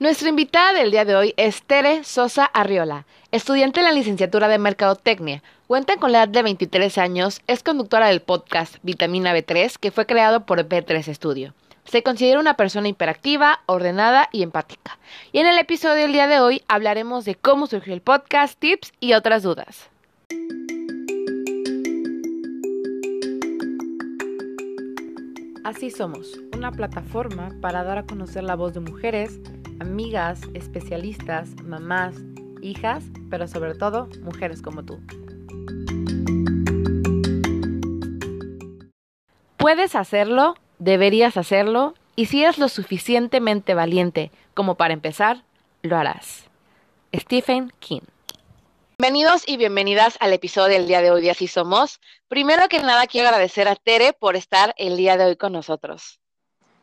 Nuestra invitada del día de hoy es Tere Sosa Arriola, estudiante en la licenciatura de Mercadotecnia. Cuenta con la edad de 23 años, es conductora del podcast Vitamina B3 que fue creado por B3 Studio. Se considera una persona hiperactiva, ordenada y empática. Y en el episodio del día de hoy hablaremos de cómo surgió el podcast, tips y otras dudas. Así somos, una plataforma para dar a conocer la voz de mujeres amigas, especialistas, mamás, hijas, pero sobre todo mujeres como tú. Puedes hacerlo, deberías hacerlo, y si eres lo suficientemente valiente como para empezar, lo harás. Stephen King. Bienvenidos y bienvenidas al episodio del día de hoy de Así Somos. Primero que nada quiero agradecer a Tere por estar el día de hoy con nosotros.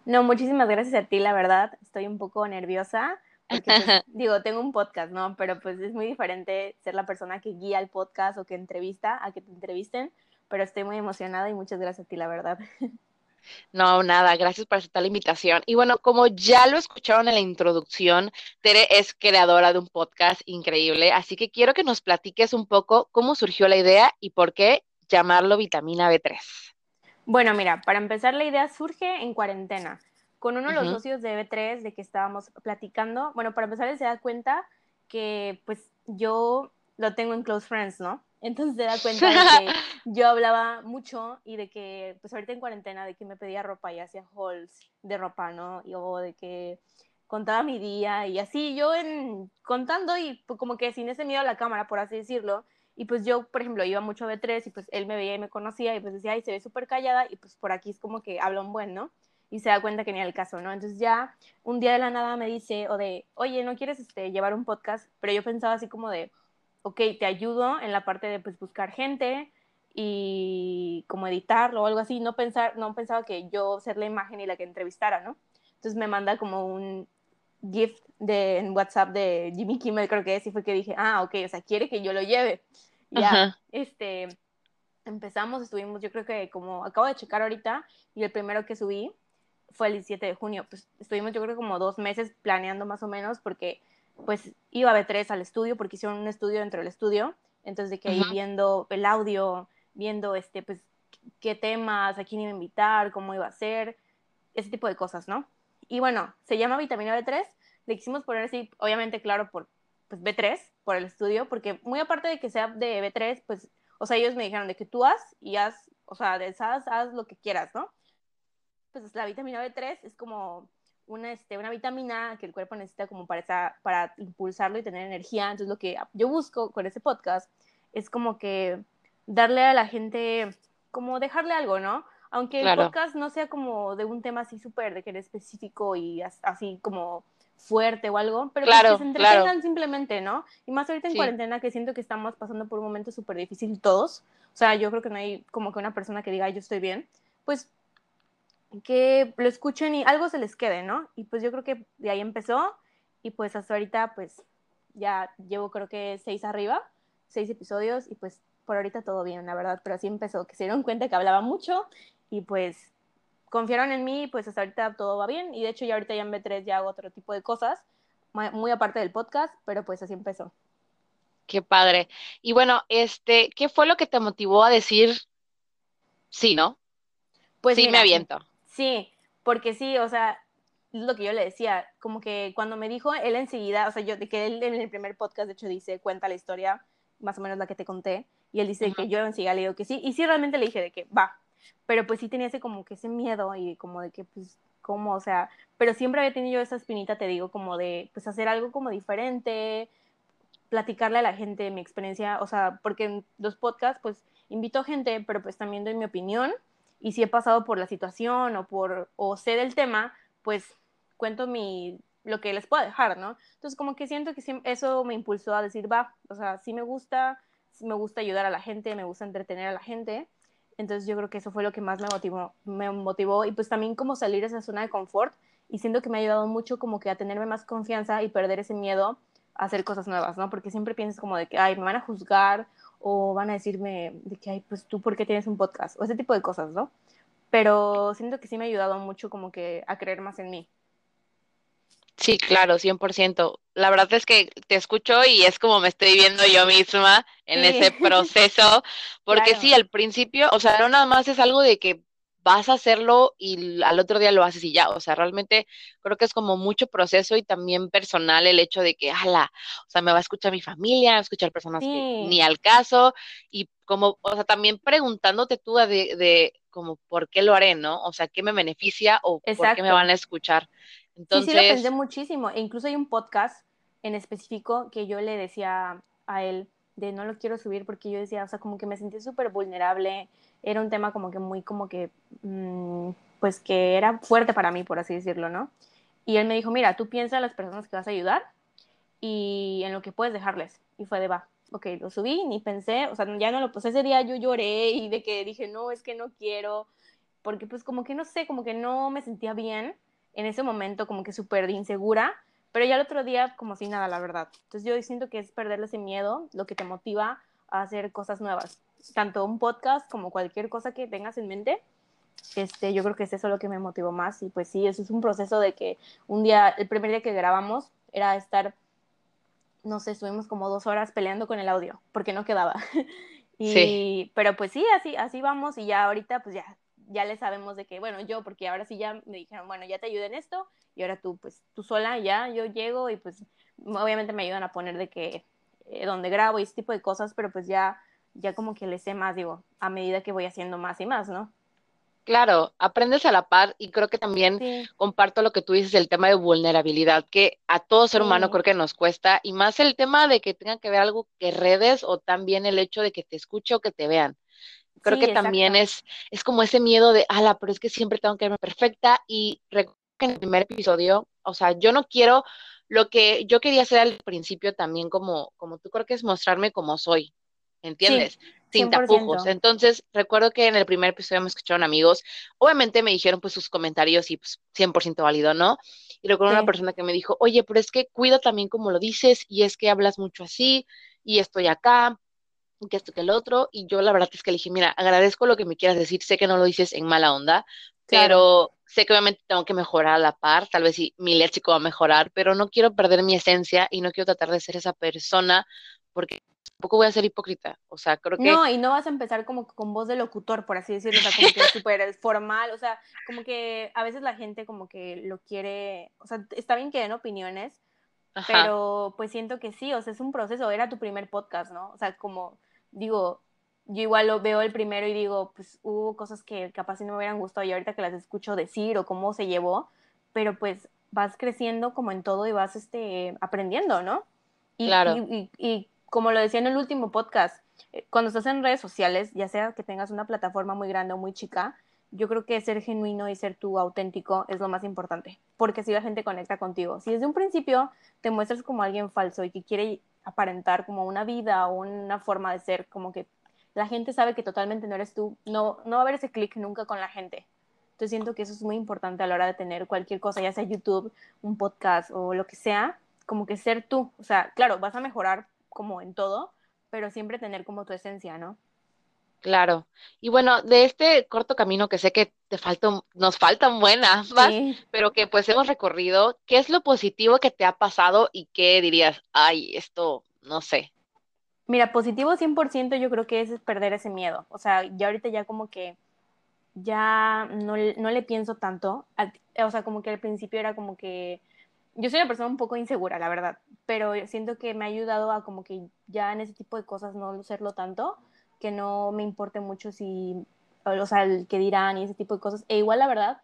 No, muchísimas gracias a ti, la verdad. Estoy un poco nerviosa. Porque, pues, digo, tengo un podcast, ¿no? Pero pues es muy diferente ser la persona que guía el podcast o que entrevista a que te entrevisten. Pero estoy muy emocionada y muchas gracias a ti, la verdad. No, nada, gracias por aceptar la invitación. Y bueno, como ya lo escucharon en la introducción, Tere es creadora de un podcast increíble, así que quiero que nos platiques un poco cómo surgió la idea y por qué llamarlo vitamina B3. Bueno, mira, para empezar la idea surge en cuarentena, con uno de los socios de B3 de que estábamos platicando. Bueno, para empezar él se da cuenta que pues yo lo tengo en Close Friends, ¿no? Entonces se da cuenta de que yo hablaba mucho y de que, pues ahorita en cuarentena, de que me pedía ropa y hacía hauls de ropa, ¿no? Y, o de que contaba mi día y así yo en, contando y pues, como que sin ese miedo a la cámara, por así decirlo, y pues yo, por ejemplo, iba mucho a B3 y pues él me veía y me conocía y pues decía, ay, se ve súper callada y pues por aquí es como que habla un buen, ¿no? Y se da cuenta que ni era el caso, ¿no? Entonces ya un día de la nada me dice, o de, oye, ¿no quieres este, llevar un podcast? Pero yo pensaba así como de, ok, te ayudo en la parte de pues buscar gente y como editarlo o algo así. No, pensar, no pensaba que yo ser la imagen y la que entrevistara, ¿no? Entonces me manda como un gift de, en WhatsApp de Jimmy Kimmel, creo que es, y fue que dije, ah, ok, o sea, quiere que yo lo lleve. Ya, este, empezamos, estuvimos, yo creo que como acabo de checar ahorita, y el primero que subí fue el 17 de junio, pues estuvimos yo creo como dos meses planeando más o menos, porque pues iba a B3 al estudio, porque hicieron un estudio dentro del estudio, entonces de que ahí viendo el audio, viendo este, pues qué temas, a quién iba a invitar, cómo iba a ser, ese tipo de cosas, ¿no? Y bueno, se llama vitamina B3, le quisimos poner así, obviamente, claro, por pues, B3, por el estudio, porque muy aparte de que sea de B3, pues, o sea, ellos me dijeron de que tú haz y haz, o sea, de esas haz lo que quieras, ¿no? Pues la vitamina B3 es como una, este, una vitamina que el cuerpo necesita como para, para impulsarlo y tener energía. Entonces, lo que yo busco con ese podcast es como que darle a la gente, como dejarle algo, ¿no? Aunque el podcast no sea como de un tema así súper de que era específico y así como fuerte o algo, pero pues que se entretengan simplemente, ¿no? Y más ahorita en cuarentena que siento que estamos pasando por un momento súper difícil todos, o sea, yo creo que no hay como que una persona que diga, yo estoy bien, pues que lo escuchen y algo se les quede, ¿no? Y pues yo creo que de ahí empezó y pues hasta ahorita pues ya llevo creo que seis arriba, seis episodios y pues por ahorita todo bien, la verdad, pero así empezó, que se dieron cuenta que hablaba mucho y pues confiaron en mí, pues hasta ahorita todo va bien. Y de hecho, ya ahorita ya en B3 ya hago otro tipo de cosas, muy aparte del podcast, pero pues así empezó. Qué padre. Y bueno, este, ¿qué fue lo que te motivó a decir sí, no? Pues sí, me aviento. Sí, porque sí, o sea, es lo que yo le decía, como que cuando me dijo él enseguida, o sea, yo de que él en el primer podcast de hecho dice, cuenta la historia, más o menos la que te conté, y él dice que yo enseguida le digo que sí, y sí realmente le dije de que va, pero pues sí tenía ese como que ese miedo y como de que pues cómo, o sea, pero siempre había tenido esa espinita, te digo, como de pues hacer algo como diferente, platicarle a la gente mi experiencia, o sea, porque en los podcasts pues invito gente, pero pues también doy mi opinión y si he pasado por la situación o por o sé del tema, pues cuento mi lo que les puedo dejar, ¿no? Entonces como que siento que eso me impulsó a decir, va, o sea, sí me gusta, me gusta ayudar a la gente, me gusta entretener a la gente entonces yo creo que eso fue lo que más me motivó, me motivó y pues también como salir de esa zona de confort y siento que me ha ayudado mucho como que a tenerme más confianza y perder ese miedo a hacer cosas nuevas, ¿no? Porque siempre piensas como de que, ay, me van a juzgar o van a decirme de que, ay, pues tú, ¿por qué tienes un podcast? O ese tipo de cosas, ¿no? Pero siento que sí me ha ayudado mucho como que a creer más en mí. Sí, claro, 100%. La verdad es que te escucho y es como me estoy viendo yo misma en ese proceso, porque sí, al principio, o sea, no nada más es algo de que vas a hacerlo y al otro día lo haces y ya, o sea, realmente creo que es como mucho proceso y también personal el hecho de que, ala, o sea, me va a escuchar mi familia, va a escuchar personas que ni al caso y como, o sea, también preguntándote tú de, de como por qué lo haré, ¿no? O sea, ¿qué me beneficia o por qué me van a escuchar? Entonces... Sí, sí, lo pensé muchísimo. E incluso hay un podcast en específico que yo le decía a él de no lo quiero subir porque yo decía, o sea, como que me sentí súper vulnerable. Era un tema como que muy, como que, mm, pues que era fuerte para mí, por así decirlo, ¿no? Y él me dijo, mira, tú piensa en las personas que vas a ayudar y en lo que puedes dejarles. Y fue de, va, ok, lo subí, ni pensé, o sea, ya no lo, pues ese día yo lloré y de que dije, no, es que no quiero, porque pues como que no sé, como que no me sentía bien en ese momento como que súper insegura, pero ya el otro día como si nada, la verdad. Entonces yo siento que es perderle ese miedo lo que te motiva a hacer cosas nuevas, tanto un podcast como cualquier cosa que tengas en mente. Este, yo creo que es eso lo que me motivó más y pues sí, eso es un proceso de que un día, el primer día que grabamos era estar, no sé, estuvimos como dos horas peleando con el audio porque no quedaba. y, sí. Pero pues sí, así, así vamos y ya ahorita pues ya ya le sabemos de que, bueno, yo, porque ahora sí ya me dijeron, bueno, ya te ayudo en esto, y ahora tú, pues, tú sola, ya, yo llego y pues, obviamente me ayudan a poner de que, eh, donde grabo y ese tipo de cosas, pero pues ya, ya como que le sé más, digo, a medida que voy haciendo más y más, ¿no? Claro, aprendes a la par y creo que también comparto lo que tú dices, el tema de vulnerabilidad, que a todo ser humano creo que nos cuesta, y más el tema de que tenga que ver algo que redes o también el hecho de que te escuche o que te vean. Creo que también es, es como ese miedo de, ala, pero es que siempre tengo que verme perfecta. Y recuerdo que en el primer episodio, o sea, yo no quiero, lo que yo quería hacer al principio también como, como tú creo que es mostrarme como soy, ¿entiendes? Sin tapujos. Entonces, recuerdo que en el primer episodio me escucharon amigos, obviamente me dijeron pues sus comentarios y pues 100% válido, ¿no? Y recuerdo una persona que me dijo, oye, pero es que cuida también como lo dices y es que hablas mucho así y estoy acá que esto que el otro, y yo la verdad es que le dije, mira, agradezco lo que me quieras decir, sé que no lo dices en mala onda, pero sé que obviamente tengo que mejorar a la par, tal vez sí, mi léxico va a mejorar, pero no quiero perder mi esencia y no quiero tratar de ser esa persona, porque tampoco voy a ser hipócrita, o sea, creo que... No, y no vas a empezar como con voz de locutor, por así decirlo, o sea, como que súper formal, o sea, como que a veces la gente como que lo quiere, o sea, está bien que den opiniones, pero pues siento que sí, o sea, es un proceso, era tu primer podcast, ¿no? O sea, como digo, yo igual lo veo el primero y digo, pues hubo cosas que capaz si no me hubieran gustado y ahorita que las escucho decir o cómo se llevó, pero pues vas creciendo como en todo y vas este, aprendiendo, ¿no? Y, claro. Y, y, como lo decía en el último podcast, eh, cuando estás en redes sociales, ya sea que tengas una plataforma muy grande o muy chica, yo creo que ser genuino y ser tú auténtico es lo más importante, porque así la gente conecta contigo. Si desde un principio te muestras como alguien falso y que quiere aparentar como una vida o una forma de ser, como que la gente sabe que totalmente no eres tú, no, no va a haber ese clic nunca con la gente. Entonces siento que eso es muy importante a la hora de tener cualquier cosa, ya sea YouTube, un podcast o lo que sea, como que ser tú. O sea, claro, vas a mejorar como en todo, pero siempre tener como tu esencia, ¿no? Claro. Y bueno, de este corto camino que sé que te faltan, nos faltan buenas, pero que pues hemos recorrido, ¿qué es lo positivo que te ha pasado y qué dirías, ay, esto, no sé? Mira, positivo 100% yo creo que es perder ese miedo. O sea, ya ahorita ya como que ya no, no le pienso tanto. O sea, como que al principio era como que yo soy una persona un poco insegura, la verdad, pero siento que me ha ayudado a como que ya en ese tipo de cosas no serlo tanto que no me importe mucho si, o sea, el que dirán y ese tipo de cosas. E igual, la verdad,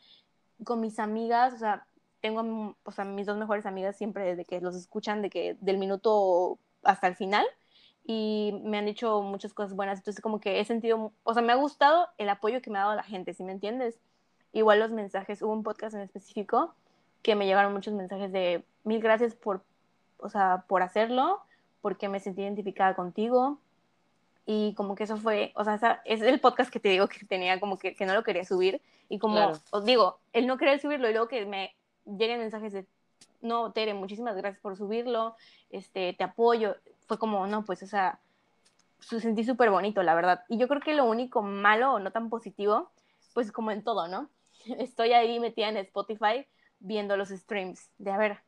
con mis amigas, o sea, tengo, o sea, mis dos mejores amigas siempre desde que los escuchan, de que del minuto hasta el final, y me han dicho muchas cosas buenas, entonces como que he sentido, o sea, me ha gustado el apoyo que me ha dado la gente, ¿sí me entiendes? Igual los mensajes, hubo un podcast en específico que me llegaron muchos mensajes de mil gracias por, o sea, por hacerlo, porque me sentí identificada contigo, y como que eso fue, o sea, es el podcast que te digo que tenía como que, que no lo quería subir y como os digo, él no quería subirlo y luego que me lleguen mensajes de, no, Tere, muchísimas gracias por subirlo, este, te apoyo, fue como, no, pues, o sea, sentí súper bonito, la verdad. Y yo creo que lo único malo o no tan positivo, pues como en todo, ¿no? Estoy ahí metida en Spotify viendo los streams, de a ver,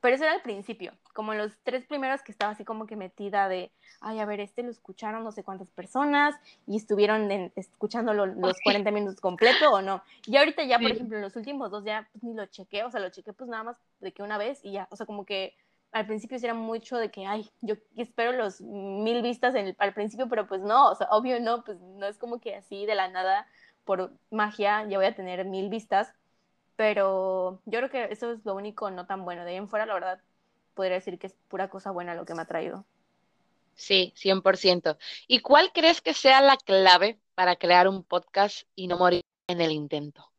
pero eso era al principio, como los tres primeros que estaba así como que metida de, ay, a ver, este lo escucharon no sé cuántas personas y estuvieron escuchándolo los 40 minutos completo o no. Y ahorita ya, por ejemplo, en los últimos dos ya pues, ni lo chequé, o sea, lo chequé pues nada más de que una vez y ya, o sea, como que al principio sí era mucho de que, ay, yo espero los mil vistas en al principio, pero pues no, o sea, obvio no, pues no es como que así de la nada, por magia, ya voy a tener mil vistas, pero yo creo que eso es lo único no tan bueno. De ahí en fuera, la verdad, podría decir que es pura cosa buena lo que me ha traído. Sí, 100%. ¿Y cuál crees que sea la clave para crear un podcast y no morir en el intento?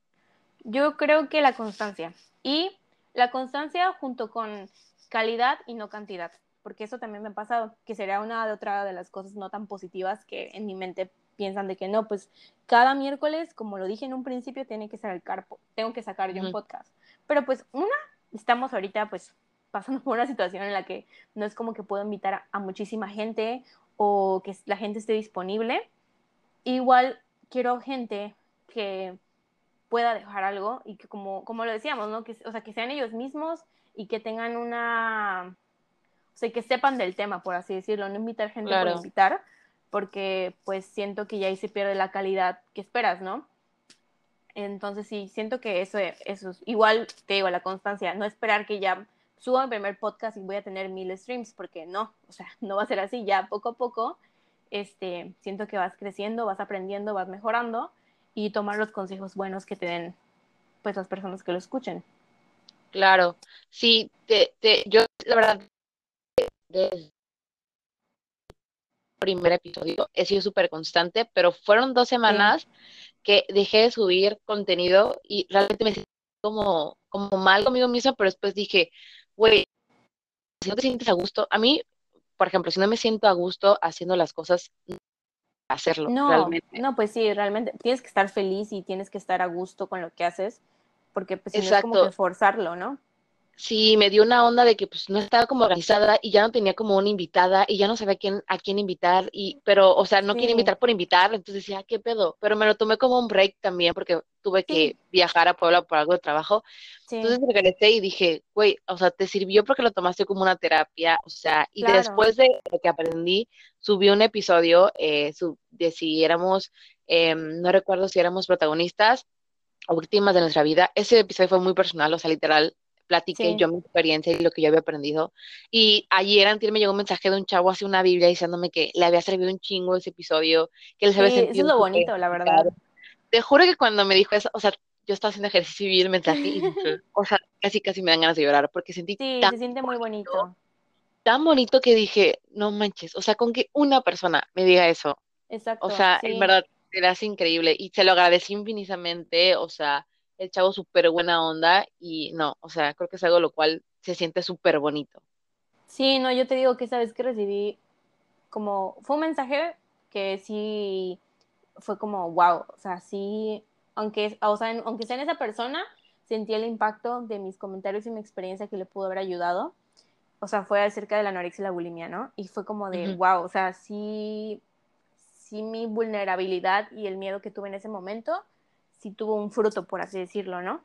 Yo creo que la constancia. Y la constancia junto con calidad y no cantidad, porque eso también me ha pasado, que sería una de otra de las cosas no tan positivas que en mi mente piensan de que no, pues cada miércoles, como lo dije en un principio, tiene que ser el carpo, tengo que sacar yo un podcast. Pero pues una, estamos ahorita pues pasando por una situación en la que no es como que puedo invitar a, muchísima gente o que la gente esté disponible. Igual quiero gente que pueda dejar algo y que como, como lo decíamos, ¿no? Que, o sea, que sean ellos mismos y que tengan una, o sea, que sepan del tema, por así decirlo, no invitar gente por invitar, porque pues siento que ya ahí se pierde la calidad que esperas, ¿no? Entonces sí, siento que eso, eso es igual, te digo, la constancia, no esperar que ya suba mi primer podcast y voy a tener mil streams, porque no, o sea, no va a ser así, ya poco a poco, este, siento que vas creciendo, vas aprendiendo, vas mejorando y tomar los consejos buenos que te den pues las personas que lo escuchen. Claro, sí, te, te, yo la verdad, desde el primer episodio he sido súper constante, pero fueron dos semanas que dejé de subir contenido y realmente me sentí como, como mal conmigo misma, pero después dije, güey, si no te sientes a gusto, a mí, por ejemplo, si no me siento a gusto haciendo las cosas, hacerlo. No, realmente. no, pues sí, realmente tienes que estar feliz y tienes que estar a gusto con lo que haces, porque pues si no es como que forzarlo, ¿no? Sí, me dio una onda de que pues no estaba como organizada y ya no tenía como una invitada y ya no sabía a quién, a quién invitar y, pero, o sea, no quería invitar por invitar, entonces decía, ¿qué pedo? Pero me lo tomé como un break también porque tuve que viajar a Puebla por algo de trabajo. Entonces regresé y dije, güey, o sea, te sirvió porque lo tomaste como una terapia, o sea, y después de lo que aprendí, subí un episodio eh, de si éramos, em, no recuerdo si éramos protagonistas o víctimas de nuestra vida. Ese episodio fue muy personal, o sea, literal, platiqué yo mi experiencia y lo que yo había aprendido. Y ayer antes me llegó un mensaje de un chavo hace una Biblia diciéndome que le había servido un chingo ese episodio, que les había sí, Eso es lo bonito, la verdad. Te juro que cuando me dijo eso, o sea, yo estaba haciendo ejercicio y vi el mensaje y, o sea, casi casi me dan ganas de llorar porque sentí Sí, se siente muy bonito. Tan bonito que dije, no manches, o sea, con que una persona me diga eso. Exacto. O sea, en verdad, era increíble y se lo agradecí infinitamente, o sea, el chavo súper buena onda y no, o sea, creo que es algo lo cual se siente súper bonito. Sí, no, yo te digo que esa vez que recibí como, fue un mensaje que sí fue como, wow, o sea, sí, aunque, o sea, aunque sea en esa persona, sentí el impacto de mis comentarios y mi experiencia que le pudo haber ayudado. O sea, fue acerca de la anorexia y la bulimia, ¿no? Y fue como de, wow, o sea, sí, sí mi vulnerabilidad y el miedo que tuve en ese momento sí tuvo un fruto, por así decirlo, ¿no?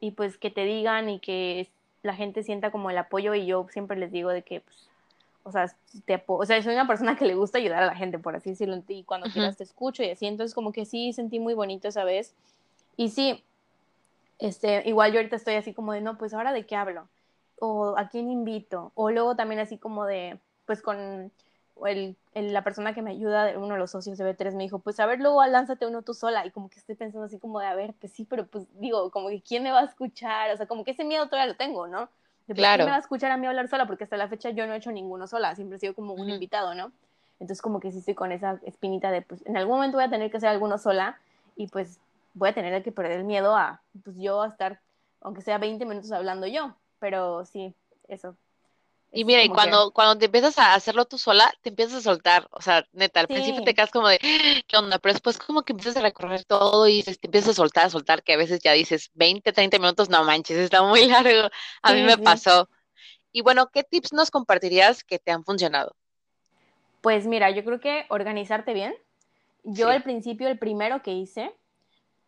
Y pues que te digan y que la gente sienta como el apoyo y yo siempre les digo de que, pues, o sea, te o sea, soy una persona que le gusta ayudar a la gente, por así decirlo, y cuando quieras te escucho y así, entonces como que sí sentí muy bonito esa vez. Y sí, este, igual yo ahorita estoy así como de, no, pues ahora de qué hablo, o a quién invito, o luego también así como de, pues con el, la persona que me ayuda, uno de los socios de B3, me dijo, pues a ver, luego lánzate uno tú sola. Y como que estoy pensando así como de, a ver, pues sí, pero pues digo, como que quién me va a escuchar, o sea, como que ese miedo todavía lo tengo, ¿no? De, pues, claro. ¿Quién me va a escuchar a mí hablar sola? Porque hasta la fecha yo no he hecho ninguno sola, siempre he sido como un invitado, ¿no? Entonces como que sí estoy con esa espinita de, pues en algún momento voy a tener que hacer alguno sola y pues voy a tener que perder el miedo a, pues yo a estar, aunque sea 20 minutos hablando yo, pero sí, eso, y mira, y cuando, cuando te empiezas a hacerlo tú sola, te empiezas a soltar. O sea, neta, al principio te quedas como de, ¿qué onda? Pero después como que empiezas a recorrer todo y te empiezas a soltar, a soltar, que a veces ya dices 20, 30 minutos, no manches, está muy largo. A mí me pasó. Y bueno, ¿qué tips nos compartirías que te han funcionado? Pues mira, yo creo que organizarte bien. Yo al principio, el primero que hice,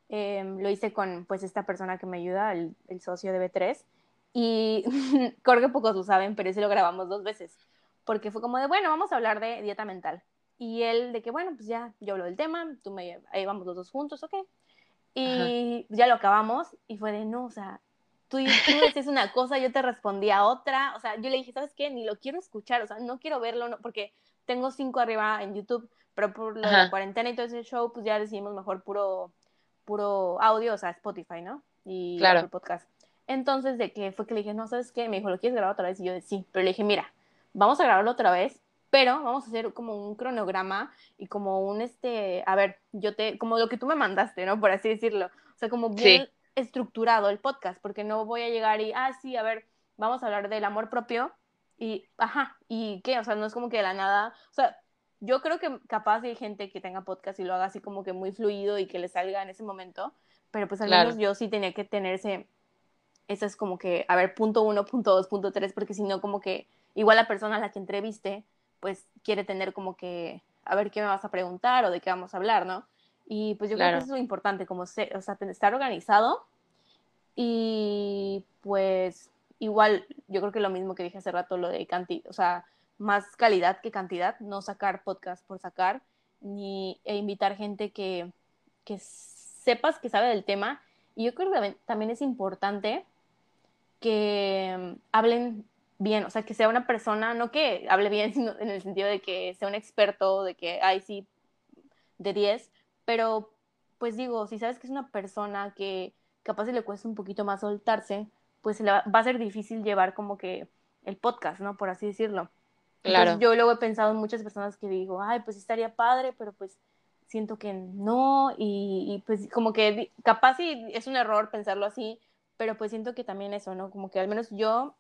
em, lo hice con pues esta persona que me ayuda, el, el socio de B3 Y creo que pocos lo saben, pero ese lo grabamos dos veces. Porque fue como de, bueno, vamos a hablar de dieta mental. Y él de que, bueno, pues ya, yo hablo del tema, tú me, ahí vamos los dos juntos, ok. Y ya lo acabamos y fue de, no, o sea, tú, tú decías una cosa, yo te respondía otra, o sea, yo le dije, ¿sabes qué? Ni lo quiero escuchar, o sea, no quiero verlo, no, porque tengo cinco arriba en YouTube, pero por la cuarentena y todo ese show, pues ya decidimos mejor puro, puro audio, o sea, Spotify, ¿no? Y claro. podcast. Entonces, de que fue que le dije, no, ¿sabes qué? Me dijo, ¿lo quieres grabar otra vez? Y yo sí, pero le dije, mira, vamos a grabarlo otra vez, pero vamos a hacer como un cronograma y como un, este, a ver, yo te, como lo que tú me mandaste, ¿no? Por así decirlo. O sea, como bien estructurado el podcast, porque no voy a llegar y, ah, sí, a ver, vamos a hablar del amor propio y, ajá, ¿y qué? O sea, no es como que de la nada, o sea, yo creo que capaz hay gente que tenga podcast y lo haga así como que muy fluido y que le salga en ese momento, pero pues al menos yo sí tenía que tener ese, eso es como que, a ver, punto uno, punto dos, punto tres, porque si no, como que igual la persona a la que entreviste, pues quiere tener como que, a ver qué me vas a preguntar o de qué vamos a hablar, ¿no? Y pues yo creo que eso es lo importante, como o sea, estar organizado y pues igual yo creo que lo mismo que dije hace rato, lo de cantidad, o sea, más calidad que cantidad, no sacar podcast por sacar, ni e invitar gente que, que sepas que sabe del tema. Y yo creo que también es importante que hablen bien, o sea, que sea una persona, no que hable bien, sino en el sentido de que sea un experto, de que, ay, sí, de 10, pero pues digo, si sabes que es una persona que capaz le cuesta un poquito más soltarse, pues le va, a ser difícil llevar como que el podcast, ¿no? Por así decirlo. Claro. yo luego he pensado en muchas personas que digo, ay, pues estaría padre, pero pues siento que no, y, y pues como que capaz sí es un error pensarlo así, pero pues siento que también eso, ¿no? Como que al menos yo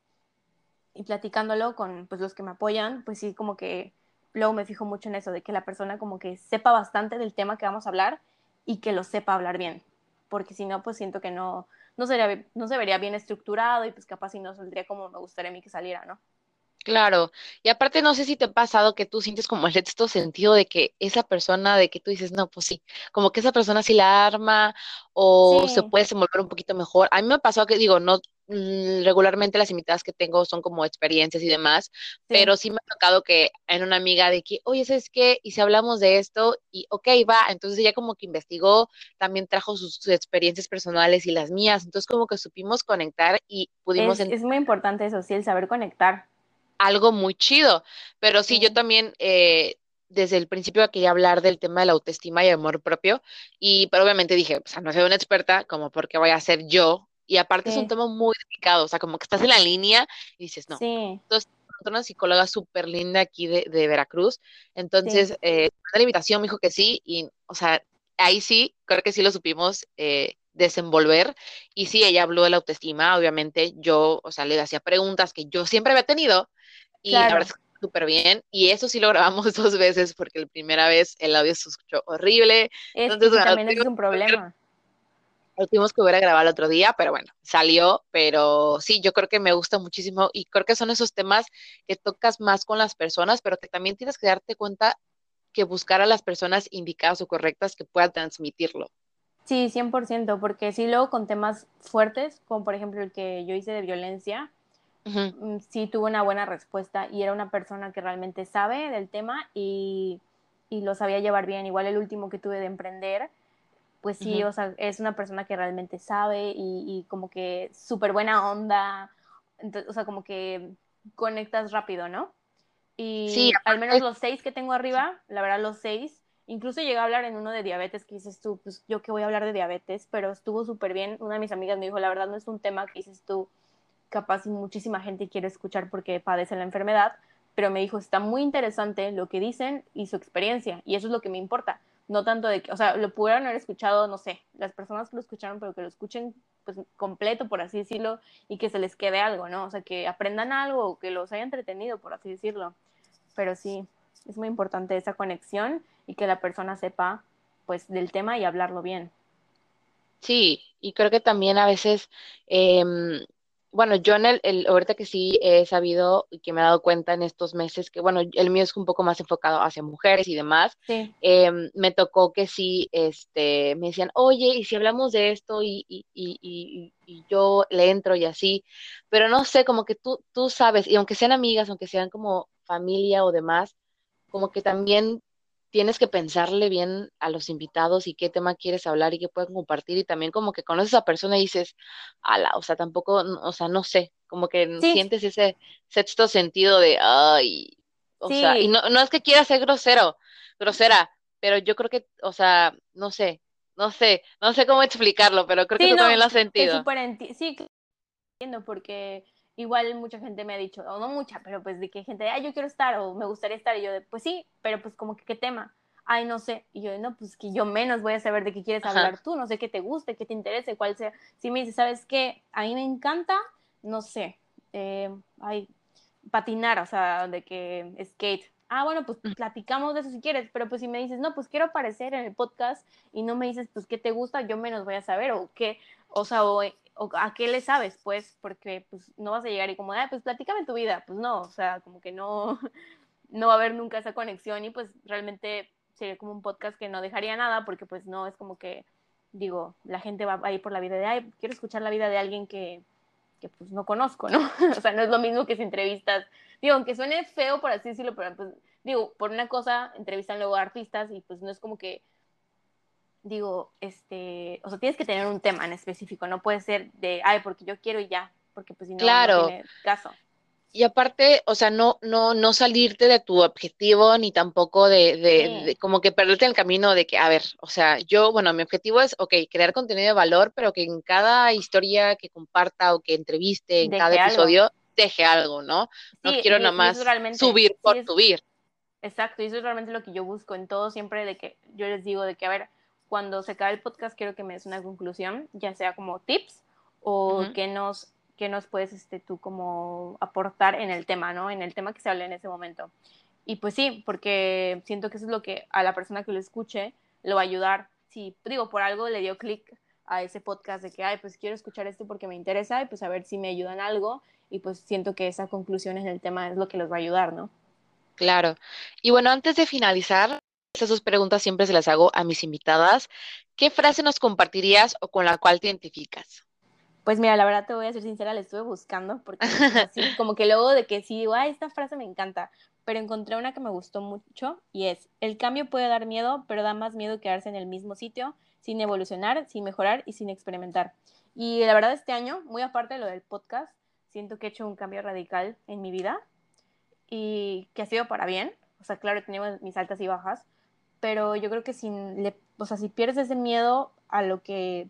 y platicándolo con pues, los que me apoyan, pues sí, como que luego me fijo mucho en eso, de que la persona como que sepa bastante del tema que vamos a hablar y que lo sepa hablar bien, porque si no, pues siento que no, no, sería, no se vería bien estructurado y pues capaz si no saldría como me gustaría a mí que saliera, ¿no? Claro, y aparte no sé si te ha pasado que tú sientes como el sexto sentido de que esa persona, de que tú dices, no, pues sí, como que esa persona sí la arma o se puede desenvolver un poquito mejor. A mí me ha pasado que digo, no, mm, regularmente las invitadas que tengo son como experiencias y demás, pero sí me ha tocado que en una amiga de que, oye, ¿sabes qué? Y si hablamos de esto, y ok, va, entonces ella como que investigó, también trajo sus, experiencias personales y las mías, entonces como que supimos conectar y pudimos... Es, es muy importante eso, sí, el saber conectar algo muy chido. Pero sí, yo también eh, desde el principio quería hablar del tema de la autoestima y amor propio. Y pero obviamente dije, o sea, no soy una experta, como porque voy a ser yo. Y aparte es un tema muy delicado, o sea, como que estás en la línea y dices, no. Sí. Entonces, una psicóloga súper linda aquí de, Veracruz. Entonces, eh, la invitación me dijo que sí. Y, o sea, ahí sí, creo que sí lo supimos. Eh, desenvolver. Y sí, ella habló de la autoestima, obviamente yo, o sea, le hacía preguntas que yo siempre había tenido y la verdad es súper bien. Y eso sí lo grabamos dos veces porque la primera vez el audio se escuchó horrible. Entonces, también es un problema. Lo tuvimos que volver a grabar el otro día, pero bueno, salió. Pero sí, yo creo que me gusta muchísimo y creo que son esos temas que tocas más con las personas, pero que también tienes que darte cuenta que buscar a las personas indicadas o correctas que puedan transmitirlo. Sí, 100%, porque sí, luego con temas fuertes, como por ejemplo el que yo hice de violencia, mm, sí tuvo una buena respuesta y era una persona que realmente sabe del tema y, y, lo sabía llevar bien. Igual el último que tuve de emprender, pues sí, o sea, es una persona que realmente sabe y, y como que súper buena onda, o sea, como que conectas rápido, ¿no? Y sí, al menos los seis que tengo arriba, la verdad los seis, Incluso llegué a hablar en uno de diabetes que dices tú, pues yo que voy a hablar de diabetes, pero estuvo súper bien. Una de mis amigas me dijo, la verdad no es un tema que dices tú, capaz muchísima gente quiere escuchar porque padece la enfermedad, pero me dijo, está muy interesante lo que dicen y su experiencia, y eso es lo que me importa. No tanto de que, o sea, lo pudieron haber escuchado, no sé, las personas que lo escucharon, pero que lo escuchen pues completo, por así decirlo, y que se les quede algo, ¿no? O sea, que aprendan algo, que los haya entretenido, por así decirlo. Pero sí, es muy importante esa conexión y que la persona sepa pues del tema y hablarlo bien. Sí, y creo que también a veces em, bueno, yo en el, ahorita que sí he sabido y que me he dado cuenta en estos meses que, bueno, el mío es un poco más enfocado hacia mujeres y demás, em, me tocó que sí, este, me decían, oye, y si hablamos de esto y, y, y, y, yo le entro y así, pero no sé, como que tú, tú sabes, y aunque sean amigas, aunque sean como familia o demás, como que también tienes que pensarle bien a los invitados y qué tema quieres hablar y qué pueden compartir y también como que conoces a esa persona y dices, ala, o sea, tampoco, o sea, no sé, como que sientes ese sexto sentido de, ay, o sea, y no, no es que quiera ser grosero, grosera, pero yo creo que, o sea, no sé, no sé, no sé cómo explicarlo, pero creo que tú también lo has sentido. sí, entiendo, porque igual mucha gente me ha dicho, o no mucha, pero pues de que gente, ay, yo quiero estar o me gustaría estar, y yo de, pues sí, pero pues como que qué tema, ay, no sé, y yo, no, pues que yo menos voy a saber de qué quieres hablar tú, no sé qué te guste, qué te interese, cuál sea, si me dices, ¿sabes qué? A mí me encanta, no sé, eh, ay, patinar, o sea, de que skate, ah, bueno, pues platicamos de eso si quieres, pero pues si me dices, no, pues quiero aparecer en el podcast y no me dices, pues, ¿qué te gusta? Yo menos voy a saber, o qué, o sea, o o a qué le sabes, pues, porque pues no vas a llegar y como, ah, pues platícame tu vida, pues no, o sea, como que no, no va a haber nunca esa conexión y pues realmente sería como un podcast que no dejaría nada porque pues no es como que, digo, la gente va a ir por la vida de, ay, quiero escuchar la vida de alguien que, que pues no conozco, ¿no? o sea, no es lo mismo que si entrevistas, digo, aunque suene feo por así decirlo, pero pues, digo, por una cosa entrevistan luego a artistas y pues no es como que digo, este, o sea, tienes que tener un tema en específico, no puede ser de, ay, porque yo quiero y ya, porque pues si no, no tiene caso. Y aparte, o sea, no, no, no salirte de tu objetivo, ni tampoco de, de, como que perderte el camino de que, a ver, o sea, yo, bueno, mi objetivo es, ok, crear contenido de valor, pero que en cada historia que comparta o que entreviste, en cada episodio, deje algo, ¿no? No quiero nada más subir por subir. Exacto, y eso es realmente lo que yo busco en todo, siempre de que yo les digo de que, a ver, cuando se acabe el podcast quiero que me des una conclusión, ya sea como tips o que nos que nos puedes este, tú como aportar en el tema, ¿no? En el tema que se habla en ese momento. Y pues sí, porque siento que eso es lo que a la persona que lo escuche lo va a ayudar. Si, digo, por algo le dio clic a ese podcast de que, ay, pues quiero escuchar esto porque me interesa y pues a ver si me ayudan algo y pues siento que esa conclusión en el tema es lo que los va a ayudar, ¿no? Claro. Y bueno, antes de finalizar, esas dos preguntas siempre se las hago a mis invitadas. ¿Qué frase nos compartirías o con la cual te identificas? Pues mira, la verdad te voy a ser sincera, la estuve buscando porque así, como que luego de que sí, ay, esta frase me encanta, pero encontré una que me gustó mucho y es, el cambio puede dar miedo, pero da más miedo quedarse en el mismo sitio, sin evolucionar, sin mejorar y sin experimentar. Y la verdad este año, muy aparte de lo del podcast, siento que he hecho un cambio radical en mi vida y que ha sido para bien. O sea, claro, he tenido mis altas y bajas, pero yo creo que sin le, o sea, si pierdes ese miedo a lo que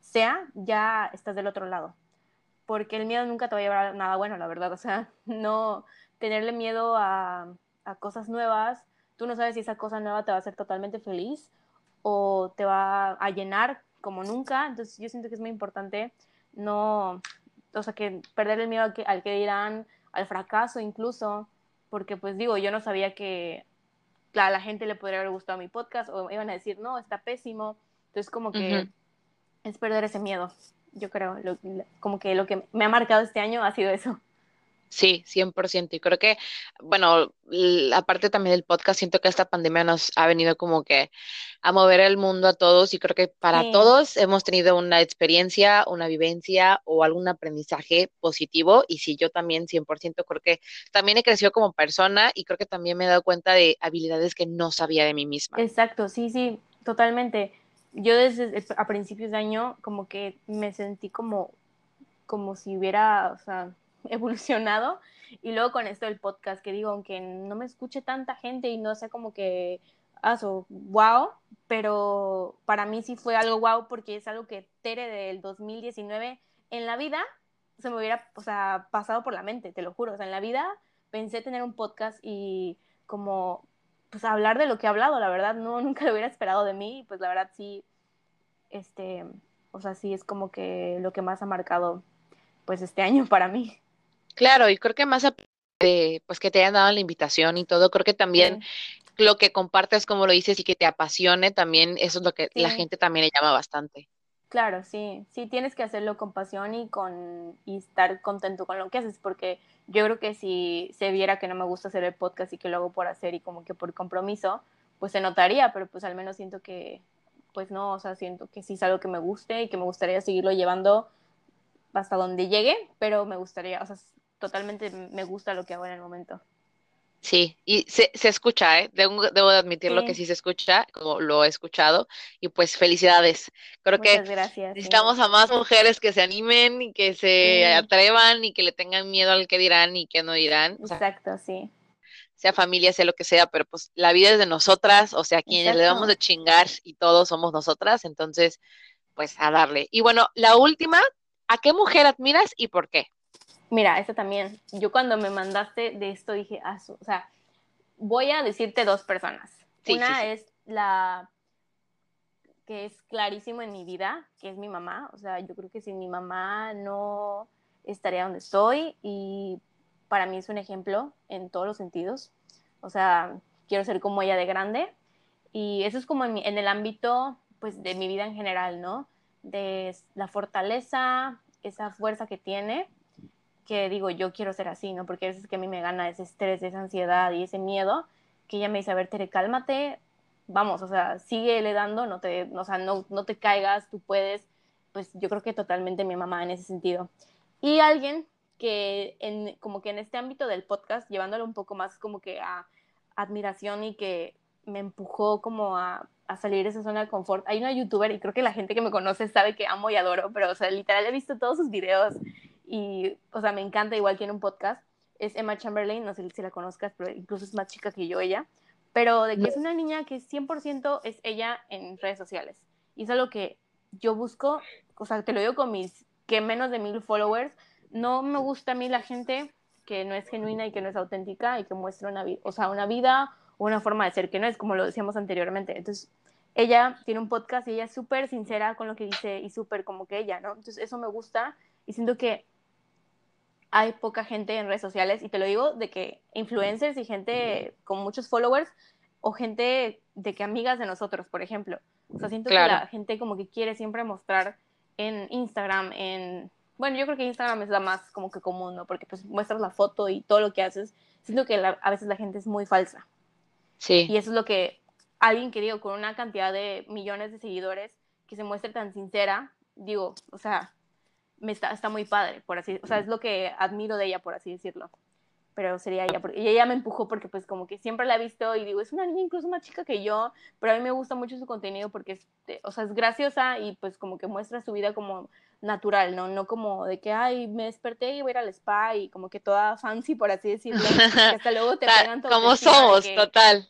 sea, ya estás del otro lado. Porque el miedo nunca te va a llevar a nada bueno, la verdad. O sea, no tenerle miedo a, a cosas nuevas, tú no sabes si esa cosa nueva te va a hacer totalmente feliz o te va a llenar como nunca. Entonces yo siento que es muy importante no, o sea, que perder el miedo al que, al que dirán, al fracaso incluso, porque pues digo, yo no sabía que a la gente le podría haber gustado mi podcast o iban a decir, no, está pésimo. Entonces, como que es perder ese miedo. Yo creo, como que lo que me ha marcado este año ha sido eso. Sí, 100%. Y creo que, bueno, aparte también del podcast, siento que esta pandemia nos ha venido como que a mover el mundo a todos y creo que para todos hemos tenido una experiencia, una vivencia o algún aprendizaje positivo. Y sí, yo también 100% creo que también he crecido como persona y creo que también me he dado cuenta de habilidades que no sabía de mí misma. Exacto, sí, sí, totalmente. Yo desde a principios de año como que me sentí como, como si hubiera, o sea, evolucionado. Y luego con esto del podcast, que digo, aunque no me escuche tanta gente y no sé como que, ah, wow, pero para mí sí fue algo wow porque es algo que Tere del 2019 en la vida se me hubiera, o sea, pasado por la mente, te lo juro. O sea, en la vida pensé tener un podcast y como, pues hablar de lo que he hablado, la verdad, no, nunca lo hubiera esperado de mí. Pues la verdad sí, este, o sea, sí es como que lo que más ha marcado, pues este año para mí. Claro, y creo que más de, pues que te hayan dado la invitación y todo, creo que también lo que compartes, como lo dices, y que te apasione, también eso es lo que la gente también le llama bastante. Claro, sí, sí, tienes que hacerlo con pasión y con y estar contento con lo que haces, porque yo creo que si se viera que no me gusta hacer el podcast y que lo hago por hacer y como que por compromiso, pues se notaría, pero pues al menos siento que, pues no, o sea, siento que sí es algo que me guste y que me gustaría seguirlo llevando hasta donde llegue, pero me gustaría, o sea, totalmente me gusta lo que hago en el momento. Sí, y se, se escucha, ¿eh? Debo, debo admitirlo que sí se escucha, como lo he escuchado, y pues felicidades. Creo que necesitamos a más mujeres que se animen y que se atrevan y que le tengan miedo al que dirán y que no dirán. Exacto, sí. Sea familia, sea lo que sea, pero pues la vida es de nosotras, o sea, quienes le damos de chingar y todos somos nosotras, entonces, pues a darle. Y bueno, la última, ¿a qué mujer admiras y por qué? Mira, esta también. Yo cuando me mandaste de esto dije, ah, o sea, voy a decirte dos personas. Una es la que es clarísimo en mi vida, que es mi mamá. O sea, yo creo que sin mi mamá no estaría donde estoy y para mí es un ejemplo en todos los sentidos. O sea, quiero ser como ella de grande y eso es como en, en el ámbito pues de mi vida en general, ¿no? De la fortaleza, esa fuerza que tiene que digo, yo quiero ser así, ¿no? Porque veces que a mí me gana ese estrés, esa ansiedad y ese miedo, que ella me dice, a ver, Tere, cálmate, vamos, o sea, sigue le dando, no te, o sea, no, no te caigas, tú puedes, pues yo creo que totalmente mi mamá en ese sentido. Y alguien que en, como que en este ámbito del podcast, llevándolo un poco más como que a admiración y que me empujó como a, a salir de esa zona de confort. Hay una youtuber y creo que la gente que me conoce sabe que amo y adoro, pero o sea, literal he visto todos sus videos y, o sea, me encanta, igual en un podcast, es Emma Chamberlain, no sé si la conozcas, pero incluso es más chica que yo ella, pero de que es una niña que 100% es ella en redes sociales. Y es algo que yo busco, o sea, te lo digo con mis que menos de mil followers, no me gusta a mí la gente que no es genuina y que no es auténtica y que muestra una, o sea, una vida o una forma de ser que no es, como lo decíamos anteriormente. Entonces, ella tiene un podcast y ella es súper sincera con lo que dice y súper como que ella, ¿no? Entonces, eso me gusta y siento que hay poca gente en redes sociales, y te lo digo de que influencers y gente con muchos followers, o gente de que amigas de nosotros, por ejemplo. O sea, siento que la gente como que quiere siempre mostrar en Instagram, en... Bueno, yo creo que Instagram es la más como que común, ¿no? Porque pues muestras la foto y todo lo que haces. Siento que a veces la gente es muy falsa. Sí. Y eso es lo que alguien que digo, con una cantidad de millones de seguidores, que se muestre tan sincera, digo, o sea, me está, está muy padre, por así, o sea, es lo que admiro de ella, por así decirlo. Pero sería ella, porque, y ella me empujó porque pues como que siempre la he visto y digo, es una niña incluso más chica que yo, pero a mí me gusta mucho su contenido porque es, eh, o sea, es graciosa y pues como que muestra su vida como natural, ¿no? No como de que, ay, me desperté y voy a ir al spa y como que toda fancy, por así decirlo, que hasta luego te pegan todo. Como somos, total.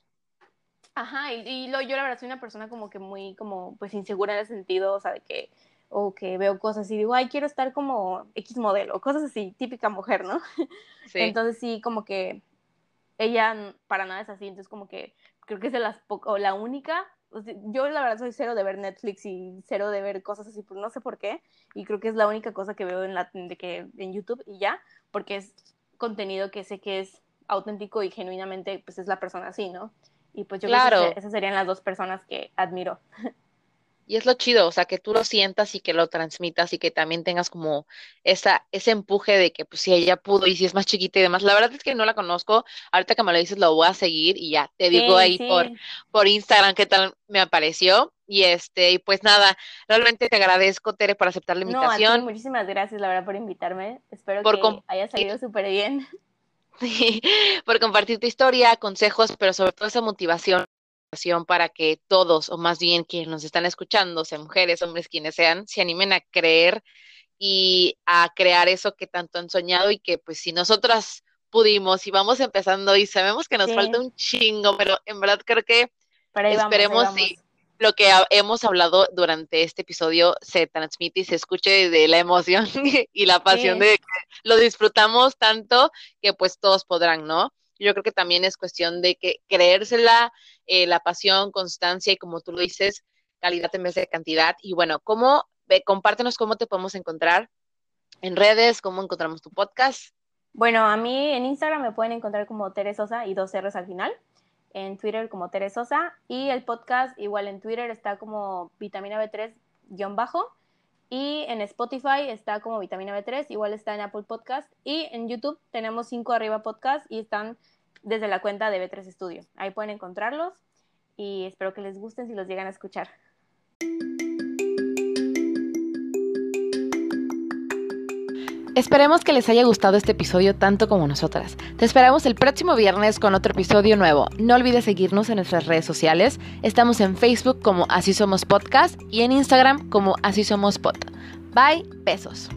Ajá, y, y lo, yo la verdad soy una persona como que muy, como, pues insegura en el sentido, o sea, de que o que veo cosas y digo, ay, quiero estar como X modelo, cosas así, típica mujer, ¿no? Sí. Entonces sí, como que ella para nada es así, entonces como que creo que es de las o la única, yo la verdad soy cero de ver Netflix y cero de ver cosas así, no sé por qué, y creo que es la única cosa que veo en, la, de que, en YouTube y ya, porque es contenido que sé que es auténtico y genuinamente pues es la persona así, ¿no? Y pues yo creo que esas serían las dos personas que admiro. Y es lo chido, o sea, que tú lo sientas y que lo transmitas y que también tengas como esa, ese empuje de que pues si ella pudo y si es más chiquita y demás. La verdad es que no la conozco, ahorita que me lo dices lo voy a seguir y ya te digo ahí por, por Instagram qué tal me apareció. Y este, y pues nada, realmente te agradezco, Tere, por aceptar la invitación. No, muchísimas gracias, la verdad, por invitarme. Espero que haya salido súper bien. por compartir tu historia, consejos, pero sobre todo esa motivación para que todos, o más bien quienes nos están escuchando, sean mujeres, hombres, quienes sean, se animen a creer y a crear eso que tanto han soñado y que pues si nosotras pudimos y vamos empezando y sabemos que nos falta un chingo, pero en verdad creo que esperemos si lo que hemos hablado durante este episodio se transmite y se escuche de la emoción y la pasión de que lo disfrutamos tanto que pues todos podrán, ¿no? Yo creo que también es cuestión de que creérsela, eh, la pasión, constancia y como tú lo dices, calidad en vez de cantidad. Y bueno, ¿cómo, compártenos cómo te podemos encontrar en redes, cómo encontramos tu podcast? Bueno, a mí en Instagram me pueden encontrar como Teresosa y dos R's al final. En Twitter como Teresosa. Y el podcast igual en Twitter está como vitamina B3 bajo. Y en Spotify está como Vitamina B3, igual está en Apple Podcast. Y en YouTube tenemos 5 arriba podcast y están desde la cuenta de B3 Studio. Ahí pueden encontrarlos y espero que les gusten si los llegan a escuchar. Esperemos que les haya gustado este episodio tanto como nosotras. Te esperamos el próximo viernes con otro episodio nuevo. No olvides seguirnos en nuestras redes sociales. Estamos en Facebook como Así Somos Podcast y en Instagram como Así Somos Pod. Bye, besos.